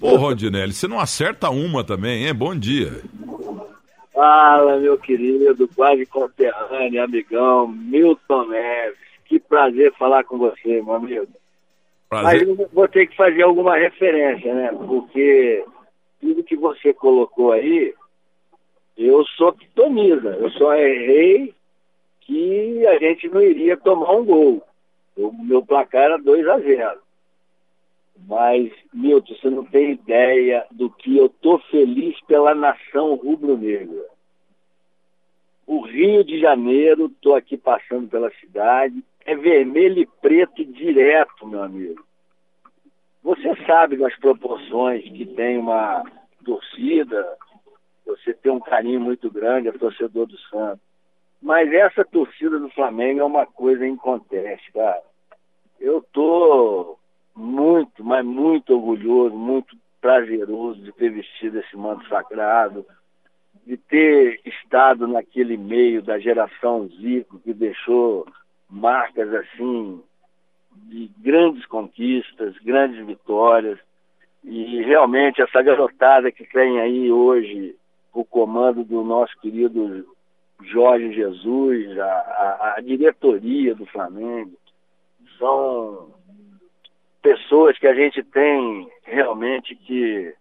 Ô, Rondinelli, você não acerta uma também, hein? Bom dia. Fala, meu querido, quase conterrâneo, amigão, Milton Neves. Que prazer falar com você, meu amigo. Prazer. Mas eu vou ter que fazer alguma referência, né? Porque tudo que você colocou aí, eu sou pitoniza. Eu só errei que a gente não iria tomar um gol. O meu placar era 2 a 0 Mas, Milton, você não tem ideia do que eu tô feliz pela nação rubro-negra. O Rio de Janeiro, tô aqui passando pela cidade, é vermelho e preto direto, meu amigo. Você sabe das proporções que tem uma torcida, você tem um carinho muito grande, é torcedor do Santos. Mas essa torcida do Flamengo é uma coisa em conteste, cara. Eu tô mas muito orgulhoso, muito prazeroso de ter vestido esse manto sagrado, de ter estado naquele meio da geração Zico que deixou marcas assim de grandes conquistas, grandes vitórias. E realmente essa garotada que tem aí hoje o comando do nosso querido Jorge Jesus, a, a, a diretoria do Flamengo, são pessoas que a gente tem realmente que,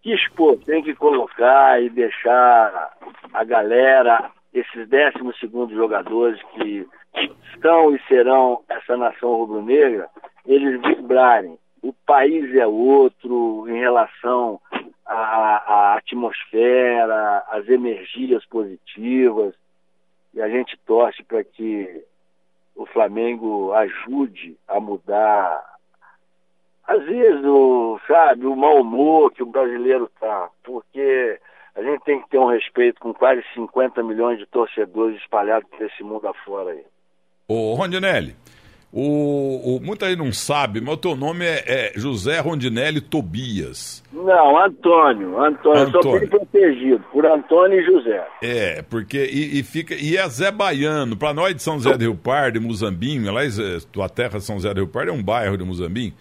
que expor, tem que colocar e deixar a galera, esses décimos segundos jogadores que estão e serão essa nação rubro-negra, eles vibrarem. O país é outro em relação à, à atmosfera, às energias positivas, e a gente torce para que o Flamengo ajude a mudar, às vezes, o, sabe, o mau humor que o brasileiro tá, porque a gente tem que ter um respeito com quase 50 milhões de torcedores espalhados por esse mundo afora aí. Ô, Rondinelli, o, o, muita gente não sabe, mas o teu nome é, é, José Rondinelli Tobias. Não, Antônio. Antônio. Antônio. Eu sou bem protegido por Antônio e José. É, porque. E, e, fica, e é Zé Baiano. Para nós de São José do Rio Pardo, de Muzambinho, aliás, tua terra São José do Rio Pardo é um bairro de Muzambinho.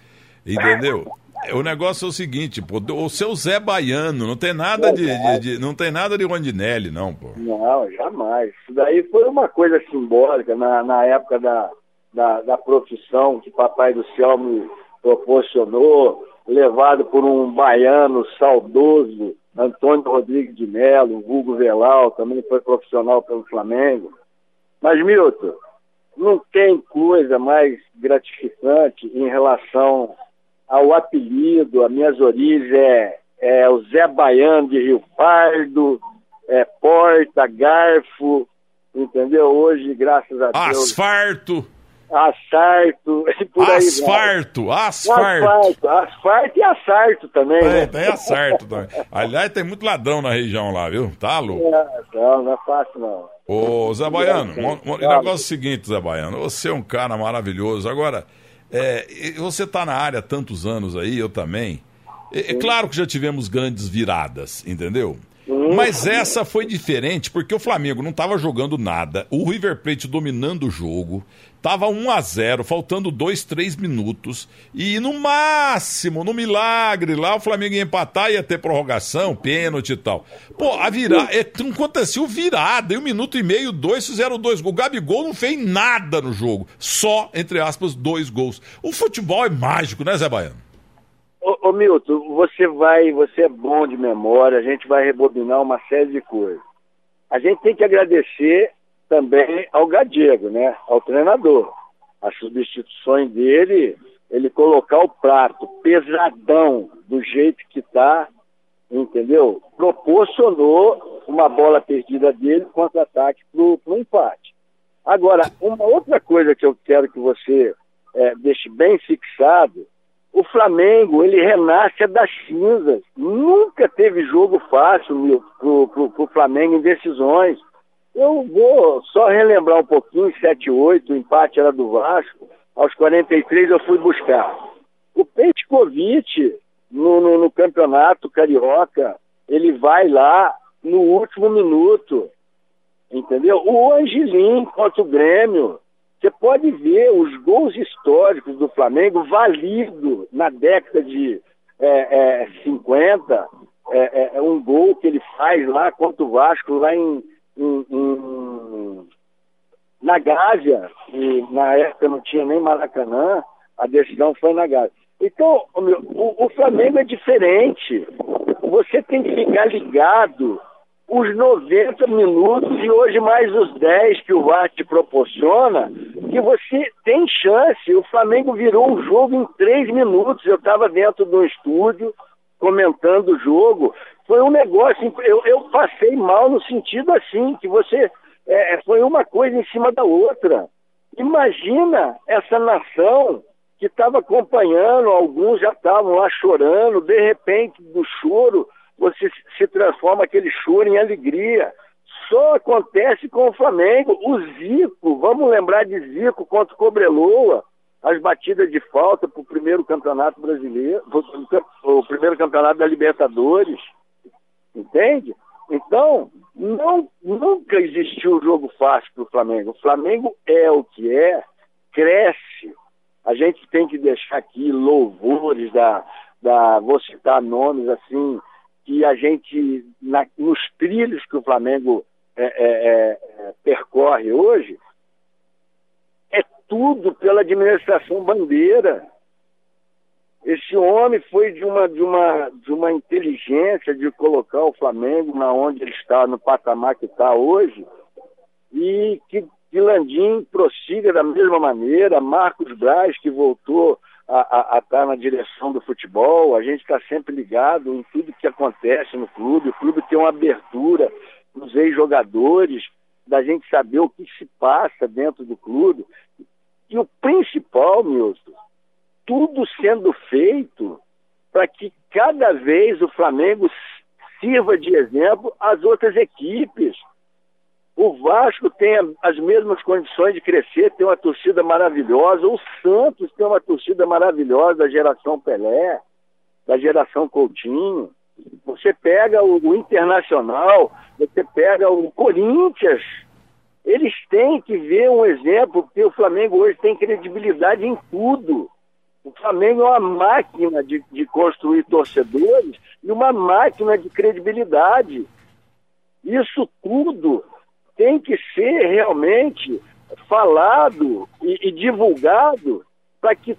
Entendeu? O negócio é o seguinte, pô, o seu Zé Baiano, não tem nada de, de, de, não tem nada de Rondinelli, não, pô. Não, jamais. Isso daí foi uma coisa simbólica na, na época da, da, da profissão que Papai do Céu me proporcionou, levado por um baiano saudoso, Antônio Rodrigues de Melo, Hugo Velal, também foi profissional pelo Flamengo. Mas, Milton, não tem coisa mais gratificante em relação ao apelido, as minhas origens é, é o Zé Baiano de Rio Pardo, é Porta, Garfo, entendeu? Hoje, graças a Deus. Asfarto. Asfarto, e por aí asfarto, vai. asfarto, asfarto. Asfarto e asfarto também, é, né? Tem asfarto também. Aliás, tem muito ladrão na região lá, viu? Tá, Lu? É, não, não é fácil, não. Ô, Zé Baiano, o negócio é o seguinte, Zé Baiano, você é um cara maravilhoso. Agora, é, você está na área há tantos anos aí, eu também. É, é, claro que já tivemos grandes viradas, entendeu? Mas essa foi diferente porque o Flamengo não estava jogando nada, o River Plate dominando o jogo, estava 1 a 0 faltando 2, 3 minutos, e no máximo, no milagre lá, o Flamengo ia empatar, ia ter prorrogação, pênalti e tal. Pô, a virada, é, aconteceu virada, em um minuto e meio, dois fizeram dois gols. O Gabigol não fez nada no jogo, só, entre aspas, dois gols. O futebol é mágico, né, Zé Baiano? Ô, ô, Milton, você vai, você é bom de memória, a gente vai rebobinar uma série de coisas. A gente tem que agradecer também ao Gadiego, né? Ao treinador. As substituições dele, ele colocar o prato pesadão do jeito que está, entendeu? Proporcionou uma bola perdida dele contra-ataque para o empate. Agora, uma outra coisa que eu quero que você é, deixe bem fixado o Flamengo, ele renasce das cinzas. Nunca teve jogo fácil pro, pro Flamengo em decisões. Eu vou só relembrar um pouquinho, 7-8, o empate era do Vasco. Aos 43 eu fui buscar. O Petkovic, no, no, no campeonato carioca, ele vai lá no último minuto. Entendeu? O Angelim contra o Grêmio. Você pode ver os gols históricos do Flamengo valido na década de é, é, 50, é, é, é, um gol que ele faz lá contra o Vasco, lá em, na Gávea, e na época não tinha nem Maracanã, a decisão foi na Gávea. Então, o, o Flamengo é diferente. Você tem que ficar ligado os 90 minutos e hoje mais os 10 que o VAR te proporciona, que você tem chance. O Flamengo virou um jogo em 3 minutos. Eu estava dentro do estúdio comentando o jogo. Foi um negócio, eu, eu passei mal no sentido assim, que você é, foi uma coisa em cima da outra. Imagina essa nação que estava acompanhando, alguns já estavam lá chorando, de repente, do choro, você se transforma aquele choro em alegria. Só acontece com o Flamengo. O Zico, vamos lembrar de Zico contra o Cobreloa, as batidas de falta para o primeiro campeonato brasileiro, o primeiro campeonato da Libertadores, entende? Então, não, nunca existiu jogo fácil para o Flamengo. O Flamengo é o que é, cresce. A gente tem que deixar aqui louvores da, da vou citar nomes assim, que a gente, na, nos trilhos que o Flamengo é, é, é, percorre hoje, é tudo pela administração bandeira. Esse homem foi de uma, de uma, de uma inteligência de colocar o Flamengo na onde ele está, no patamar que está hoje, e que, que Landim prossiga da mesma maneira, Marcos Braz, que voltou a estar tá na direção do futebol, a gente está sempre ligado em tudo que acontece no clube, o clube tem uma abertura nos ex-jogadores, da gente saber o que se passa dentro do clube. E o principal, Milton, tudo sendo feito para que cada vez o Flamengo sirva de exemplo às outras equipes. O Vasco tem as mesmas condições de crescer, tem uma torcida maravilhosa. O Santos tem uma torcida maravilhosa da geração Pelé, da geração Coutinho. Você pega o, o Internacional, você pega o Corinthians. Eles têm que ver um exemplo, porque o Flamengo hoje tem credibilidade em tudo. O Flamengo é uma máquina de, de construir torcedores e uma máquina de credibilidade. Isso tudo tem que ser realmente falado e, e divulgado para que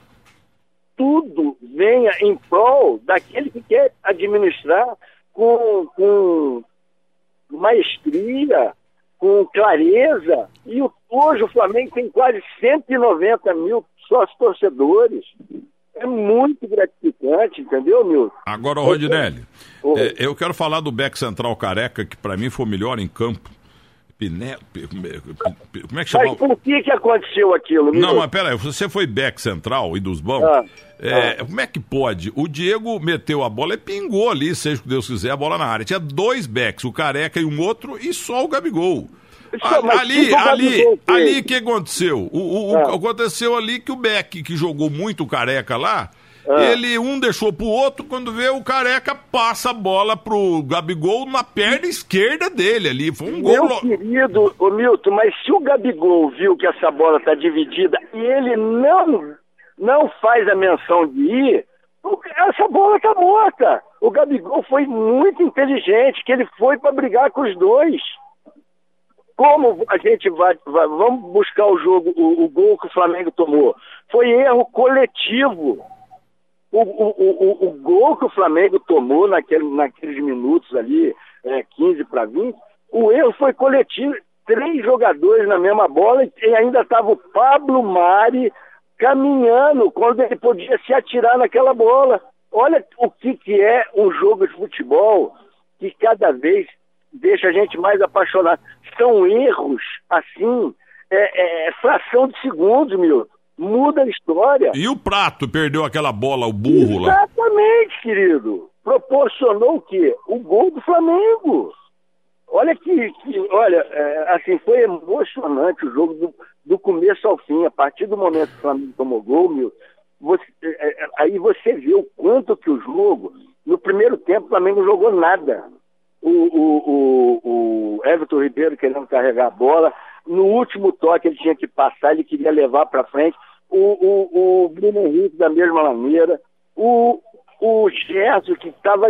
tudo venha em prol daquele que quer administrar com, com maestria, com clareza. E hoje o Flamengo tem quase 190 mil sócios torcedores. É muito gratificante, entendeu, Milton? Agora, Rodinelli, é, eu quero falar do back central careca, que para mim foi o melhor em campo. Piné... Como é que chama? Mas por que, que aconteceu aquilo? Não, mas peraí, você foi back central e dos bons. Ah, é, ah. Como é que pode? O Diego meteu a bola e pingou ali, seja o que Deus quiser, a bola na área. Tinha dois backs, o Careca e um outro, e só o Gabigol. A, ali, ali, ali, o que aconteceu? O, o, ah. Aconteceu ali que o Beck, que jogou muito o Careca lá, ah. Ele um deixou pro outro, quando vê o careca passa a bola pro Gabigol na perna esquerda dele ali. Foi um Meu gol. Meu querido, ô Milton, mas se o Gabigol viu que essa bola tá dividida e ele não, não faz a menção de ir, essa bola tá morta. O Gabigol foi muito inteligente, que ele foi para brigar com os dois. Como a gente vai, vai, vamos buscar o jogo, o, o gol que o Flamengo tomou? Foi erro coletivo. O, o, o, o, gol que o Flamengo tomou naquele, naqueles minutos ali, é, 15 para 20, o erro foi coletivo. Três jogadores na mesma bola e ainda estava o Pablo Mari caminhando quando ele podia se atirar naquela bola. Olha o que, que é um jogo de futebol que cada vez deixa a gente mais apaixonado. São erros, assim, é, é, é fração de segundos, Milton muda a história. E o Prato perdeu aquela bola, o burro lá? Exatamente, querido. Proporcionou o quê? O gol do Flamengo. Olha que, que olha, é, assim, foi emocionante o jogo do, do, começo ao fim. A partir do momento que o Flamengo tomou gol, meu, você, é, é aí você vê o quanto que o jogo, no primeiro tempo, o Flamengo não jogou nada. O, o, o, o Everton Ribeiro querendo carregar a bola, no último toque ele tinha que passar, ele queria levar para frente. O, o, Bruno Henrique da mesma maneira. O, O Gerson, que estava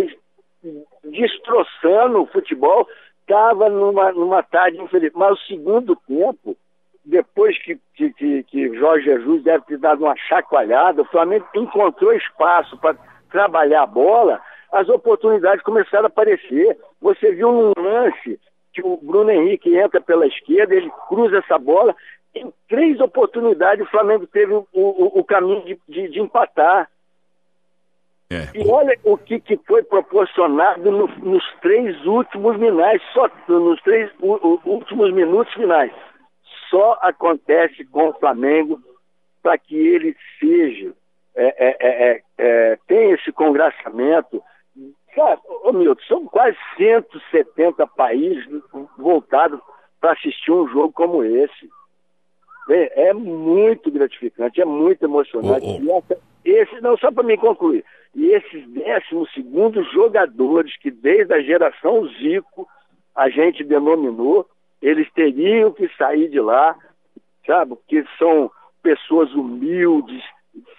destroçando o futebol, estava numa, numa tarde infeliz. Mas o segundo tempo, depois que, que, que, Jorge Jesus deve ter dado uma chacoalhada, o Flamengo encontrou espaço para trabalhar a bola, as oportunidades começaram a aparecer. Você viu num lance que o Bruno Henrique entra pela esquerda, ele cruza essa bola. Em três oportunidades o Flamengo teve o, o, o caminho de, de, de empatar. É. E olha o que, que foi proporcionado no, nos três últimos finais, só nos três u, últimos minutos finais. Só acontece com o Flamengo para que ele seja, é, é, é, é, é tenha esse congraçamento. Sabe, ô Milton, são quase 170 países voltados para assistir um jogo como esse. É, muito gratificante, é muito emocionante. Oh, oh. Essa, esse, não, só para me concluir, e esses décimos segundos jogadores que desde a geração Zico a gente denominou, eles teriam que sair de lá, sabe? Porque são pessoas humildes,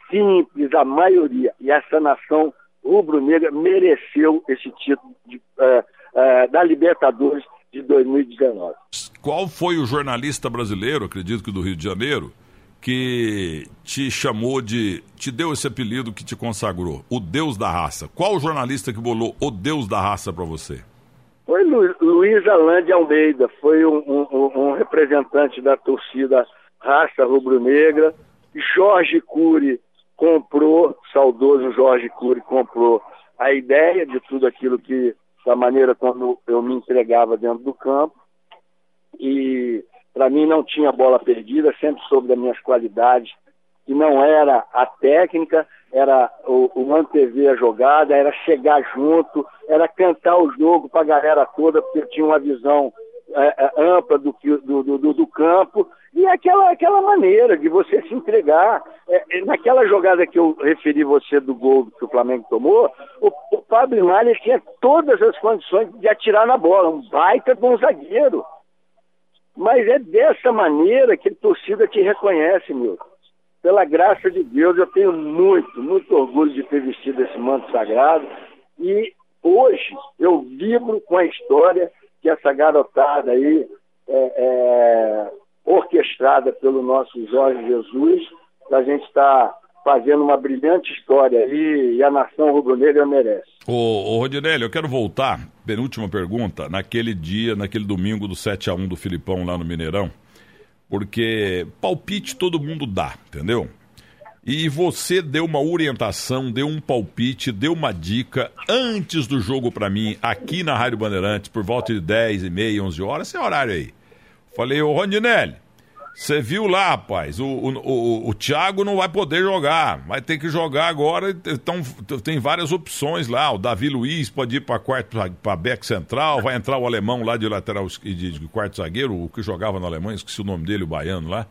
simples, a maioria. E essa nação rubro-negra mereceu esse título de, uh, uh, da Libertadores de 2019. Qual foi o jornalista brasileiro, acredito que do Rio de Janeiro, que te chamou de. te deu esse apelido que te consagrou, o Deus da Raça. Qual o jornalista que bolou o Deus da Raça para você? Foi Lu, Luiz Alain de Almeida, foi um, um, um representante da torcida Raça Rubro-Negra. Jorge Cury comprou, saudoso Jorge Cury comprou a ideia de tudo aquilo que, da maneira como eu me entregava dentro do campo. E para mim não tinha bola perdida, sempre soube das minhas qualidades, que não era a técnica, era o, o antever a jogada, era chegar junto, era cantar o jogo para a galera toda, porque eu tinha uma visão ampla do, do, do, do, campo, e aquela, aquela maneira de você se entregar. É, é, naquela jogada que eu referi você do gol que o Flamengo tomou, o, o Pablo Malha tinha todas as condições de atirar na bola, um baita bom zagueiro. Mas é dessa maneira que a torcida te reconhece, meu. Pela graça de Deus, eu tenho muito, muito orgulho de ter vestido esse manto sagrado. E hoje eu vibro com a história que essa garotada aí, é, é, orquestrada pelo nosso Jorge Jesus, a gente está fazendo uma brilhante história aí e a nação rubro-negra merece. Ô, ô Rodinelli, eu quero voltar, penúltima pergunta, naquele dia, naquele domingo do 7 a 1 do Filipão lá no Mineirão, porque palpite todo mundo dá, entendeu? E você deu uma orientação, deu um palpite, deu uma dica antes do jogo para mim, aqui na Rádio Bandeirantes, por volta de 10 e meia, 11 horas, esse é horário aí. Falei, ô Rondinelli, você viu lá, rapaz, o, o, o, o Thiago não vai poder jogar, vai ter que jogar agora. Então, tem várias opções lá. O Davi Luiz pode ir para quarto para back central, vai entrar o alemão lá de lateral de, de quarto zagueiro, o que jogava no Alemanha, esqueci o nome dele, o baiano lá.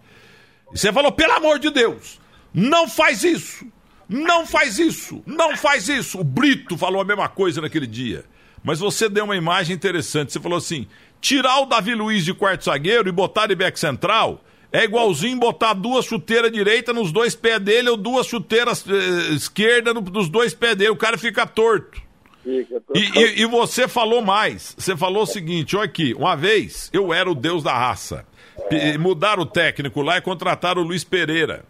E você falou, pelo amor de Deus, não faz isso! Não faz isso! Não faz isso! O Brito falou a mesma coisa naquele dia. Mas você deu uma imagem interessante. Você falou assim: tirar o Davi Luiz de quarto zagueiro e botar de back central é igualzinho botar duas chuteiras direita nos dois pés dele ou duas chuteiras eh, esquerda no, nos dois pés dele. O cara fica torto. Fica, e, e, e, você falou mais. Você falou o seguinte: olha aqui, uma vez eu era o deus da raça. É. Mudaram o técnico lá e contrataram o Luiz Pereira.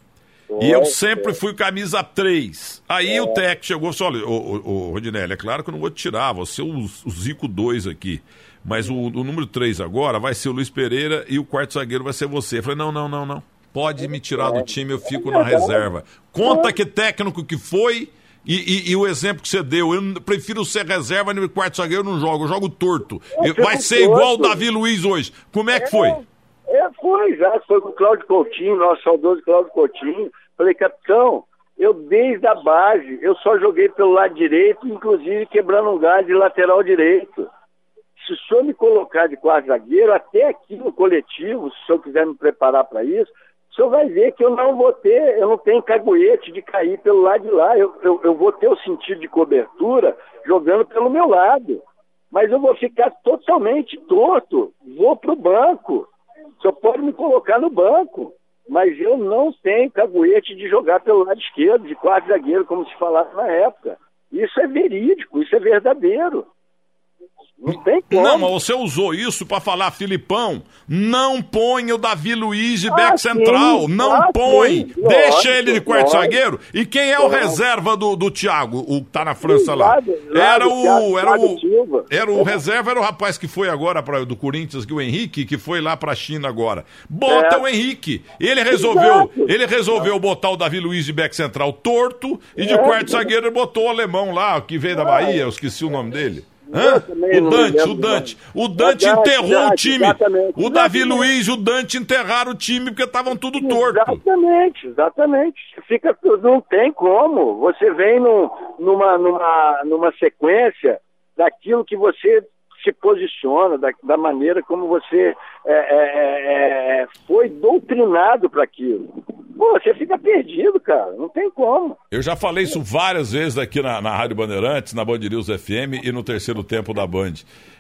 E eu sempre fui camisa 3. Aí é. o técnico chegou e falou: olha, ô, ô, Rodinelli, é claro que eu não vou te tirar, você é o, o Zico 2 aqui. Mas o, o número 3 agora vai ser o Luiz Pereira e o quarto zagueiro vai ser você. Eu falei, não, não, não, não. Pode me tirar do time, eu fico na reserva. Conta que técnico que foi e, e, e, o exemplo que você deu. Eu prefiro ser reserva no quarto zagueiro, eu não jogo, eu jogo torto. Vai ser igual o Davi Luiz hoje. Como é que foi? É, foi já. Foi com o Cláudio Coutinho, nosso saudoso Cláudio Coutinho. Falei, capitão, eu desde a base, eu só joguei pelo lado direito, inclusive quebrando um gás de lateral direito se o senhor me colocar de quarto zagueiro, até aqui no coletivo, se o senhor quiser me preparar para isso, o senhor vai ver que eu não vou ter, eu não tenho caguete de cair pelo lado de lá, eu, eu, eu vou ter o sentido de cobertura jogando pelo meu lado. Mas eu vou ficar totalmente torto, vou para o banco. Senhor pode me colocar no banco, mas eu não tenho caguete de jogar pelo lado esquerdo, de quarto zagueiro, como se falava na época. Isso é verídico, isso é verdadeiro. Não tem como. Não, mas você usou isso para falar, Filipão, não põe o Davi Luiz de ah, back central, não ah, põe. Sim, Deixa ele de quarto zagueiro. E quem é o reserva do, do Thiago, o que tá na França sim, lá? era o era o era o reserva, era o rapaz que foi agora para do Corinthians, que o Henrique, que foi lá para a China agora. Bota é. o Henrique. Ele resolveu, Exato. ele resolveu botar o Davi Luiz de back central torto e de é. quarto zagueiro ele botou o alemão lá, que veio da é. Bahia, eu esqueci o nome dele. Hã? O Dante, o Dante. O Dante enterrou o time. O Davi Luiz, o Dante enterraram o time porque estavam tudo torto. Exatamente, exatamente. Fica, não tem como. Você vem num, numa, numa, numa sequência daquilo que você se posiciona, da, da maneira como você é, é, é, é foi doutrinado para aquilo. Pô, você fica perdido, cara. Não tem como. Eu já falei isso várias vezes aqui na, na Rádio Bandeirantes, na Band News FM e no terceiro tempo da Band.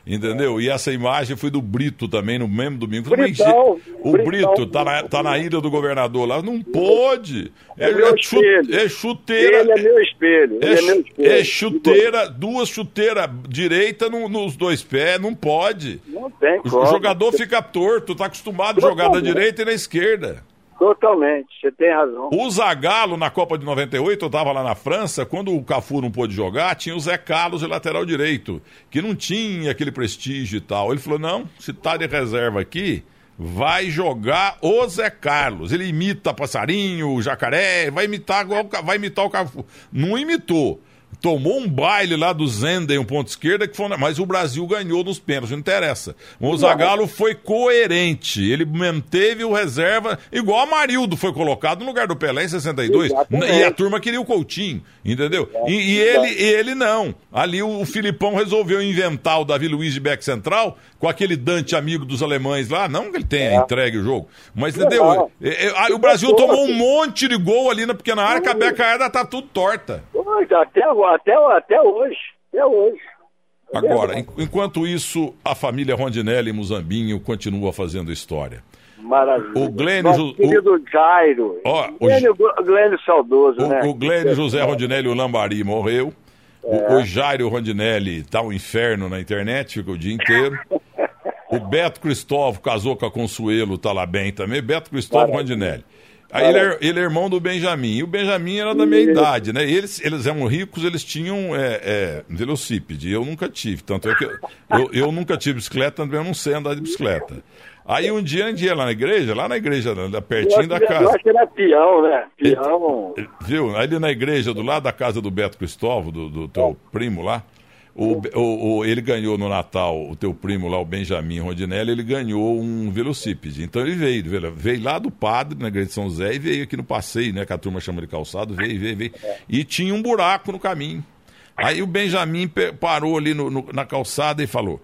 Entendeu? E essa imagem foi do Brito também, no mesmo domingo. Britão, o Britão, Brito tá na, tá na ilha do governador lá. Não pode. É, é, meu espelho. é chuteira. Ele é meu espelho. É, é, meu espelho. é chuteira, duas chuteiras direita no, nos dois pés. Não pode. Não tem como. O jogador fica torto, tá acostumado a jogar da direita e na esquerda. Totalmente, você tem razão. O Zagallo, na Copa de 98, eu estava lá na França, quando o Cafu não pôde jogar, tinha o Zé Carlos de lateral direito, que não tinha aquele prestígio e tal. Ele falou: não, se tá de reserva aqui, vai jogar o Zé Carlos. Ele imita passarinho, jacaré, vai imitar, vai imitar o Cafu. Não imitou tomou um baile lá do Zenden, um ponto esquerda, que foi, mas o Brasil ganhou nos pênaltis, não interessa. O Zagallo foi coerente, ele manteve o reserva, igual a Marildo foi colocado no lugar do Pelé em 62, Exatamente. e a turma queria o Coutinho, entendeu? E, e ele, e ele não. Ali o, o Filipão resolveu inventar o Davi Luiz de back central, com aquele Dante amigo dos alemães lá, não que ele tenha é. entregue o jogo, mas entendeu? É, é, o Brasil tomou um monte de gol ali na pequena área, que a beca tá tudo torta. Até agora até, até hoje. Até hoje. Agora, enquanto isso, a família Rondinelli em Muzambinho continua fazendo história. Maravilha. O Glênio... Nosso querido Jairo. Ó, o Glênio, Glênio saudoso, o, né? O Glênio José Rondinelli, o Lambari, morreu. É. O, o Jairo Rondinelli tá um inferno na internet, fica o dia inteiro. o Beto Cristóvão casou com a Consuelo, tá lá bem também. Beto Cristóvão Rondinelli. Aí ele é, ele é, irmão do Benjamin. E o Benjamin era da minha idade, né? E eles, eles eram ricos, eles tinham é, é, velocípede. Eu nunca tive. Tanto é que eu, eu, nunca tive bicicleta, também eu não sei andar de bicicleta. Aí um dia, dia lá na igreja, lá na igreja, da, pertinho da casa. Eu acho que era peão, né? Peão. viu? Aí na igreja, do lado da casa do Beto Cristóvão, do, do teu primo lá. O, o, o, ele ganhou no Natal, o teu primo lá, o Benjamin Rodinelli, ele ganhou um velocípede. Então ele veio, veio, veio lá do padre, na igreja de São José, e veio aqui no passeio, né? Que a turma chama de calçado, veio, veio, veio. E tinha um buraco no caminho. Aí o Benjamin parou ali no, no, na calçada e falou: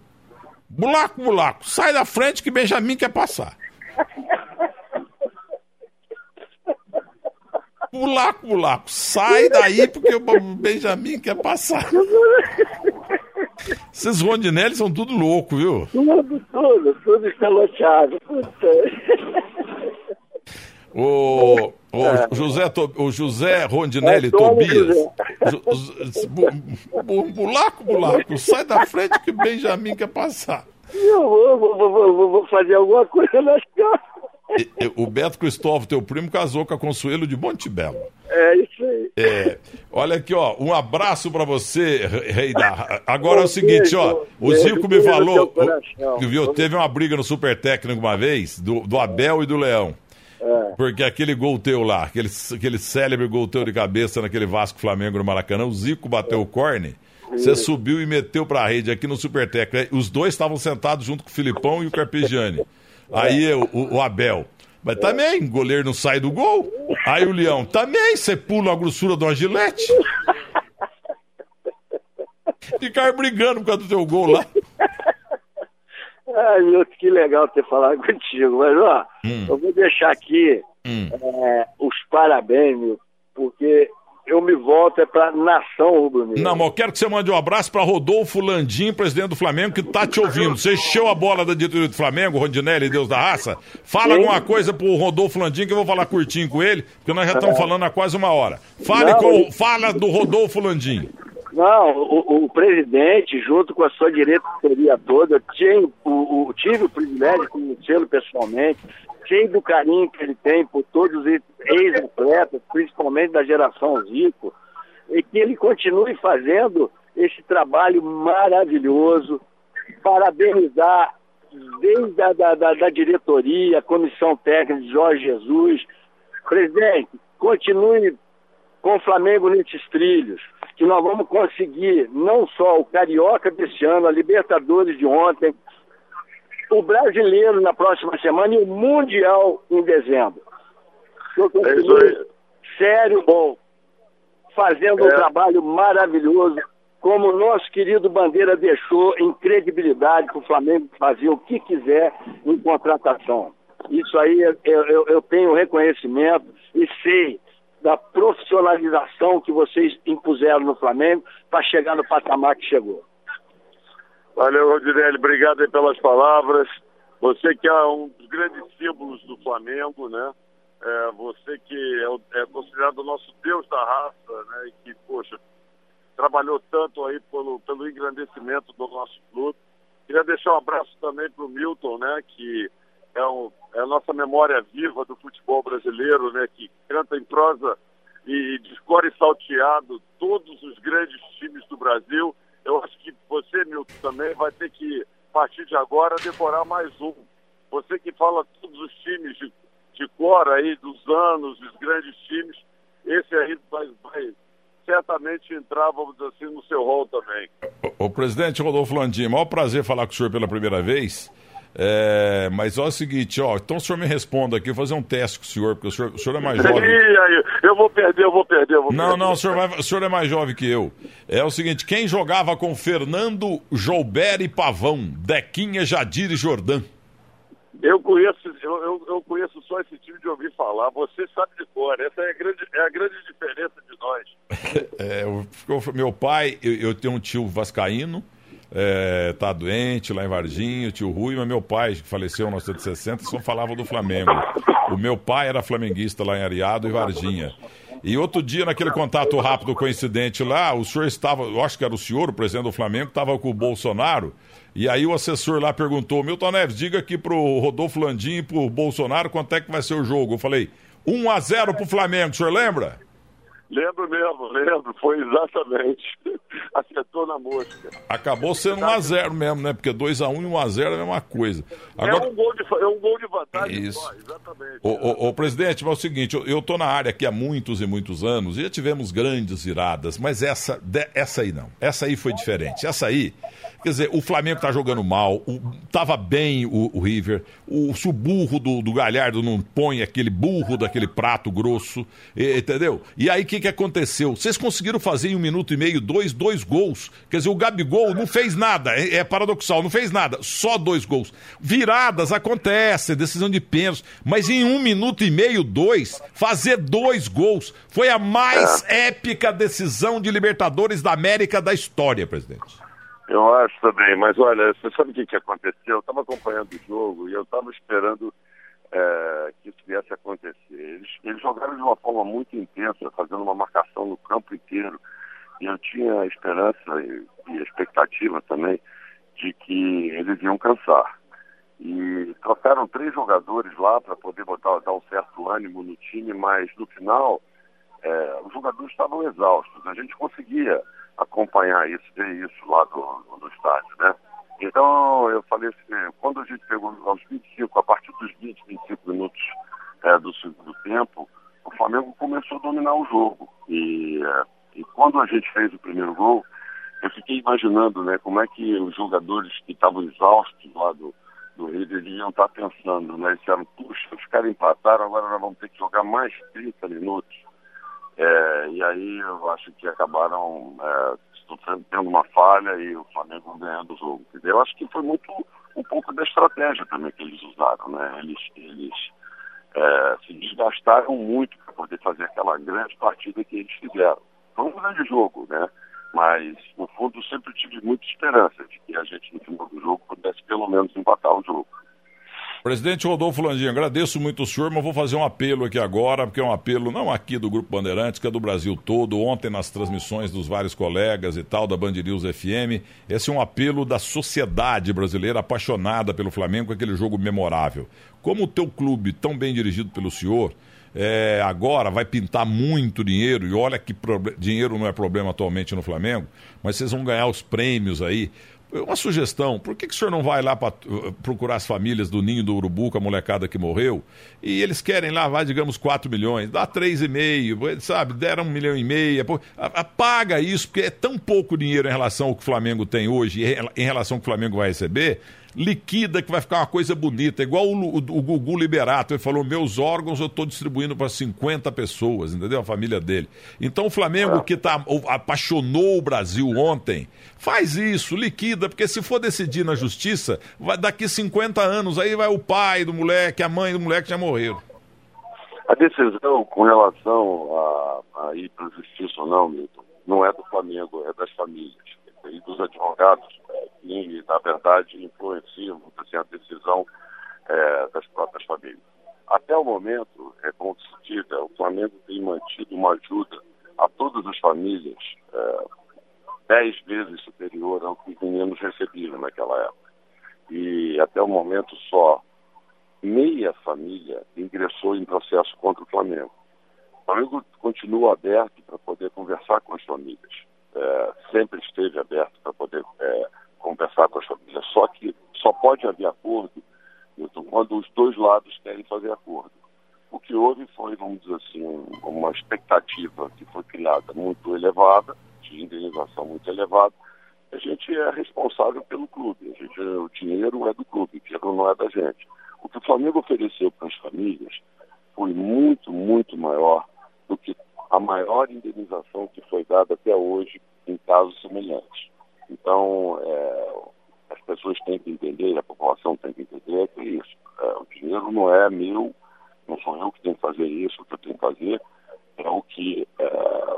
Bulaco, bulaco, sai da frente que Benjamin quer passar. Bulaco, bulaco, sai daí porque o Benjamin quer passar. Esses Rondinelli são tudo louco, viu? Tudo, tudo, tudo escaloteado. O, o, é. José, o José Rondinelli é, Tobias. Bulaco, bulaco, sai da frente que Benjamin quer passar. Eu vou, vou, vou, vou fazer alguma coisa nas costas. O Beto Cristóvão, teu primo, casou com a Consuelo de Montebello. É isso aí. É, olha aqui, ó, um abraço para você, rei da. Agora é o seguinte, ó, o Zico me falou, viu, teve uma briga no Super Técnico uma vez, do, do Abel e do Leão. É. Porque aquele gol teu lá, aquele, aquele célebre gol teu de cabeça naquele Vasco Flamengo no Maracanã, o Zico bateu o corne. Você subiu e meteu pra rede aqui no Super Técnico. Os dois estavam sentados junto com o Filipão e o Carpegiani. Aí o, o Abel. Mas também, o goleiro não sai do gol. Aí o Leão, também, você pula a grossura de uma gilete. Ficar brigando por causa do teu gol lá. Ai, meu, que legal ter falado contigo. Mas, ó, hum. eu vou deixar aqui hum. é, os parabéns, meu, porque eu me volto é para nação rubro-negra. Não, mas eu quero que você mande um abraço para Rodolfo Landim, presidente do Flamengo, que tá te ouvindo. Você encheu a bola da diretoria do Flamengo, Rondinelli, Deus da raça. Fala Sim. alguma coisa pro Rodolfo Landim, que eu vou falar curtinho com ele, porque nós já estamos falando há quase uma hora. Fale Não, com, Fala do Rodolfo Landim. Não, o, o, presidente, junto com a sua diretoria toda, tinha, o, o, tive o privilégio de conhecê-lo pessoalmente, sei do carinho que ele tem por todos os ex-atletas, principalmente da geração Zico, e que ele continue fazendo esse trabalho maravilhoso, parabenizar desde a da, da, da diretoria, a comissão técnica de Jorge Jesus. Presidente, continue com o Flamengo nesses trilhos, que nós vamos conseguir não só o Carioca desse ano, a Libertadores de ontem, o Brasileiro na próxima semana e o Mundial em dezembro. Eu é sério, bom, fazendo é. um trabalho maravilhoso, como o nosso querido Bandeira deixou em credibilidade para o Flamengo fazer o que quiser em contratação. Isso aí eu, eu, eu tenho reconhecimento e sei da profissionalização que vocês impuseram no Flamengo para chegar no patamar que chegou. Valeu, Rodinelli. Obrigado pelas palavras. Você que é um dos grandes símbolos do Flamengo, né? É, você que é, é, considerado o nosso Deus da raça, né? E que, poxa, trabalhou tanto aí pelo, pelo engrandecimento do nosso clube. Queria deixar um abraço também para o Milton, né? Que é, um, é a nossa memória viva do futebol brasileiro, né? Que canta em prosa e discorre salteado todos os grandes times do Brasil. Eu acho que você, Milton, também vai ter que, a partir de agora, decorar mais um. Você que fala todos os times de, de cor aí, dos anos, dos grandes times, esse aí vai, vai certamente entrar, vamos dizer assim, no seu rol também. O, o presidente Rodolfo Landim, maior prazer falar com o senhor pela primeira vez. É, mas olha o seguinte, ó, então o senhor me responda aqui, vou fazer um teste com o senhor, porque o senhor, o senhor é mais jovem. eu vou perder, eu vou perder, eu vou Não, perder. não, o senhor, vai, o senhor é mais jovem que eu. É o seguinte, quem jogava com Fernando, Joubert e Pavão, Dequinha, Jadir e Jordan? Eu conheço, eu, eu, eu, conheço só esse time de ouvir falar. Você sabe de cor. Essa é a grande, é a grande diferença de nós. é, eu, meu pai, eu, eu tenho um tio vascaíno, é, tá doente lá em Varginha, tio Rui, mas meu pai, que faleceu em 1960, só falava do Flamengo. O meu pai era flamenguista lá em Ariado e Varginha. E outro dia, naquele contato rápido coincidente lá, o senhor estava, eu acho que era o senhor, o presidente do Flamengo, estava com o Bolsonaro, e aí o assessor lá perguntou, Milton Neves, diga aqui pro Rodolfo Landim e pro Bolsonaro quanto é que vai ser o jogo. Eu falei, 1 a 0 pro Flamengo, o senhor lembra? Lembro mesmo, lembro, foi exatamente. Acertou na mosca. Acabou sendo 1x0 mesmo, né? Porque 2x1 e 1x0 é a mesma coisa. É Agora... É, um gol de, é um gol de vantagem. Isso. Só, exatamente. O, presidente, mas é o seguinte, eu, tô na área aqui há muitos e muitos anos e já tivemos grandes viradas, mas essa, essa aí não. Essa aí foi diferente. Essa aí Quer dizer, o Flamengo tá jogando mal, o, tava bem o, o River, o, se o burro do, do Galhardo não põe aquele burro daquele prato grosso, e, entendeu? E aí o que, que aconteceu? Vocês conseguiram fazer em um minuto e meio, dois, dois gols. Quer dizer, o Gabigol não fez nada, é, é paradoxal, não fez nada, só dois gols. Viradas acontecem, decisão de pênalti, mas em um minuto e meio, dois, fazer dois gols foi a mais épica decisão de Libertadores da América da história, presidente. Eu acho também, mas olha, você sabe o que, que aconteceu? Eu estava acompanhando o jogo e eu estava esperando é, que isso viesse a acontecer. Eles, eles jogaram de uma forma muito intensa, fazendo uma marcação no campo inteiro. E eu tinha a esperança e, e a expectativa também de que eles iam cansar. E trocaram três jogadores lá para poder botar, dar um certo ânimo no time, mas no final é, os jogadores estavam exaustos. A gente conseguia acompanhar isso, ver isso lá do, do estádio, né? Então, eu falei assim, quando a gente pegou aos 25, a partir dos 20, 25 minutos é, do segundo tempo, o Flamengo começou a dominar o jogo. E, é, e quando a gente fez o primeiro gol, eu fiquei imaginando né, como é que os jogadores que estavam exaustos lá do, do Rio deviam estar pensando, né? Disseram, puxa, os caras empataram, agora nós vamos ter que jogar mais 30 minutos. É, e aí eu acho que acabaram é, tendo uma falha e o Flamengo ganhando o jogo. Eu acho que foi muito um pouco da estratégia também que eles usaram, né? Eles, eles é, se desgastaram muito para poder fazer aquela grande partida que eles fizeram. Foi um grande jogo, né? Mas, no fundo, sempre tive muita esperança de que a gente, no final do jogo, pudesse pelo menos empatar o jogo. Presidente Rodolfo Landim, agradeço muito o senhor, mas vou fazer um apelo aqui agora, porque é um apelo não aqui do Grupo Bandeirantes, que é do Brasil todo. Ontem, nas transmissões dos vários colegas e tal, da Band News FM, esse é um apelo da sociedade brasileira apaixonada pelo Flamengo, aquele jogo memorável. Como o teu clube, tão bem dirigido pelo senhor, é, agora vai pintar muito dinheiro, e olha que dinheiro não é problema atualmente no Flamengo, mas vocês vão ganhar os prêmios aí. Uma sugestão, por que, que o senhor não vai lá para uh, procurar as famílias do Ninho do Urubu, com a molecada que morreu, e eles querem lá, vai, digamos, 4 milhões, dá 3,5, sabe, deram 1 milhão e meio, paga isso, porque é tão pouco dinheiro em relação ao que o Flamengo tem hoje, em relação ao que o Flamengo vai receber, liquida que vai ficar uma coisa bonita, igual o, o, o Gugu Liberato, ele falou, meus órgãos eu estou distribuindo para 50 pessoas, entendeu? A família dele. Então o Flamengo que tá, apaixonou o Brasil ontem, faz isso, liquida, porque se for decidir na justiça, vai, daqui 50 anos, aí vai o pai do moleque, a mãe do moleque já morreram. A decisão com relação a, a ir para a justiça ou não, Milton, não é do Flamengo, é das famílias e dos advogados que, na verdade, influenciam assim, a decisão é, das próprias famílias. Até o momento, é como se diga, o Flamengo tem mantido uma ajuda a todas as famílias é, dez vezes superior ao que os meninos recebiam naquela época. E até o momento só meia família ingressou em processo contra o Flamengo. O Flamengo continua aberto para poder conversar com as famílias. É, sempre esteve aberto para poder é, conversar com as famílias. Só que só pode haver acordo Milton, quando os dois lados querem fazer acordo. O que houve foi, vamos dizer assim, uma expectativa que foi criada muito elevada, de indenização muito elevada. A gente é responsável pelo clube, gente, o dinheiro é do clube, o dinheiro não é da gente. O que o Flamengo ofereceu para as famílias foi muito, muito maior do que a maior indenização que foi dada até hoje em casos semelhantes. Então, é, as pessoas têm que entender, a população tem que entender que isso. É, o dinheiro não é meu, não sou eu que tenho que fazer isso, o que eu tenho que fazer é o que é,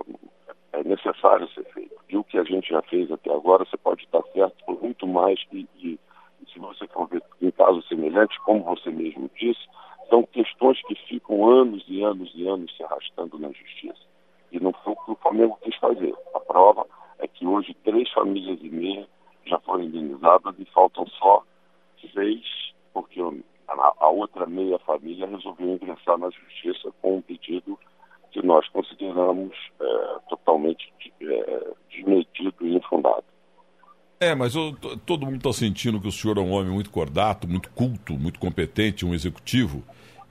é necessário ser feito. E o que a gente já fez até agora, você pode estar certo por muito mais e, e, e se você for ver em casos semelhantes, como você mesmo disse, são questões que ficam anos e anos e anos se arrastando na justiça. E não foi o que o Flamengo quis fazer. A prova é que hoje três famílias e meia já foram indenizadas e faltam só seis, porque a, outra meia família resolveu ingressar na justiça com um pedido que nós consideramos é, totalmente é, desmedido e infundado. É, mas eu, todo mundo está sentindo que o senhor é um homem muito cordato, muito culto, muito competente, um executivo.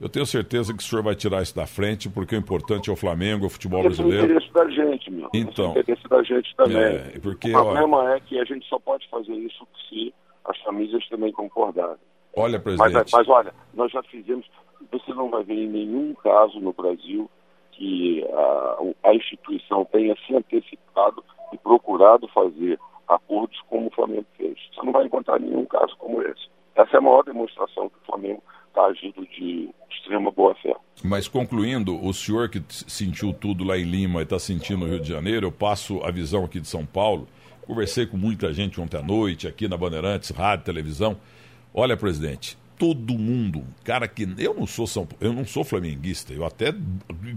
Eu tenho certeza que o senhor vai tirar isso da frente, porque o importante é o Flamengo, é o futebol brasileiro. É o interesse da gente, meu. Então. É o interesse da gente também. É, porque, o problema ó, é que a gente só pode fazer isso se as famílias também concordarem. Olha, presidente. Mas, mas olha, nós já fizemos. Você não vai ver em nenhum caso no Brasil que a, a instituição tenha se antecipado e procurado fazer acordos como o Flamengo fez. Você não vai encontrar nenhum caso como esse. Essa é a maior demonstração que o Flamengo está agindo de extrema boa fé. Mas concluindo, o senhor que sentiu tudo lá em Lima e está sentindo no Rio de Janeiro, eu passo a visão aqui de São Paulo. Conversei com muita gente ontem à noite, aqui na Bandeirantes, rádio, televisão. Olha, presidente, todo mundo, cara que eu não sou São, eu não sou flamenguista, eu até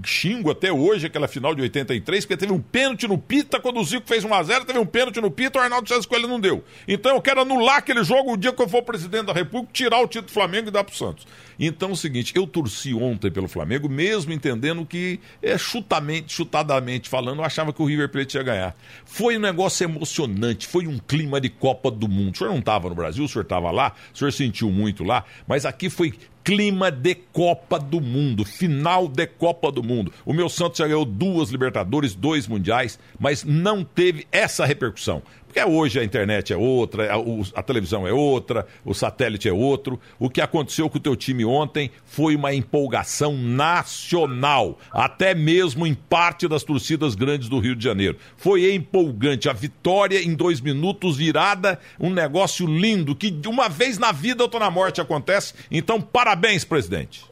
xingo até hoje aquela final de 83, porque teve um pênalti no Pita quando o Zico fez 1 a 0, teve um pênalti no Pita, o Arnaldo César Coelho não deu. Então eu quero anular aquele jogo o dia que eu for presidente da República, tirar o título do Flamengo e dar pro Santos. Então é o seguinte, eu torci ontem pelo Flamengo, mesmo entendendo que é chutamente, chutadamente falando, eu achava que o River Plate ia ganhar. Foi um negócio emocionante, foi um clima de Copa do Mundo. O senhor não estava no Brasil, o senhor estava lá, o senhor sentiu muito lá, mas aqui foi clima de Copa do Mundo, final de Copa do Mundo. O meu Santos já ganhou duas Libertadores, dois Mundiais, mas não teve essa repercussão. Porque hoje a internet é outra, a, a, televisão é outra, o satélite é outro. O que aconteceu com o teu time ontem foi uma empolgação nacional, até mesmo em parte das torcidas grandes do Rio de Janeiro. Foi empolgante. A vitória em dois minutos, virada, um negócio lindo, que uma vez na vida ou na morte acontece. Então, parabéns, presidente.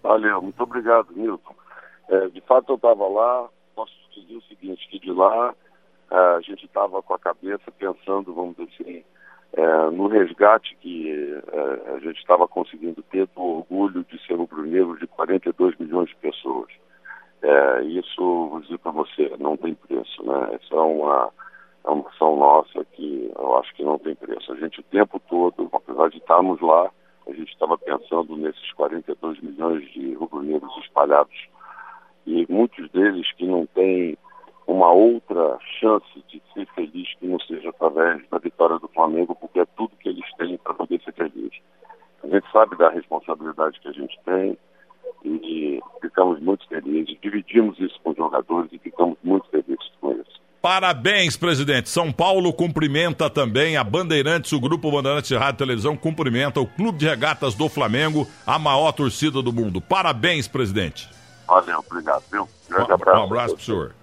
Valeu, muito obrigado, Milton. É, de fato, eu estava lá, posso dizer o seguinte, que de lá a gente estava com a cabeça pensando, vamos dizer assim, é, no resgate que é, a gente estava conseguindo ter do orgulho de ser rubro-negro de 42 milhões de pessoas. É, isso, vou dizer para você, não tem preço, né? Essa é uma, é uma ação nossa que eu acho que não tem preço. A gente o tempo todo, apesar de estarmos lá, a gente estava pensando nesses 42 milhões de rubro-negros espalhados e muitos deles que não têm uma outra chance de ser feliz que não seja através da vitória do Flamengo, porque é tudo que eles têm para poder ser feliz. A gente sabe da responsabilidade que a gente tem e ficamos muito felizes, dividimos isso com os jogadores e ficamos muito felizes com isso. Parabéns, presidente. São Paulo cumprimenta também a Bandeirantes, o Grupo Bandeirantes de Rádio e Televisão cumprimenta o Clube de Regatas do Flamengo, a maior torcida do mundo. Parabéns, presidente. Valeu, obrigado, viu? Grande um, abraço. Um abraço pro senhor.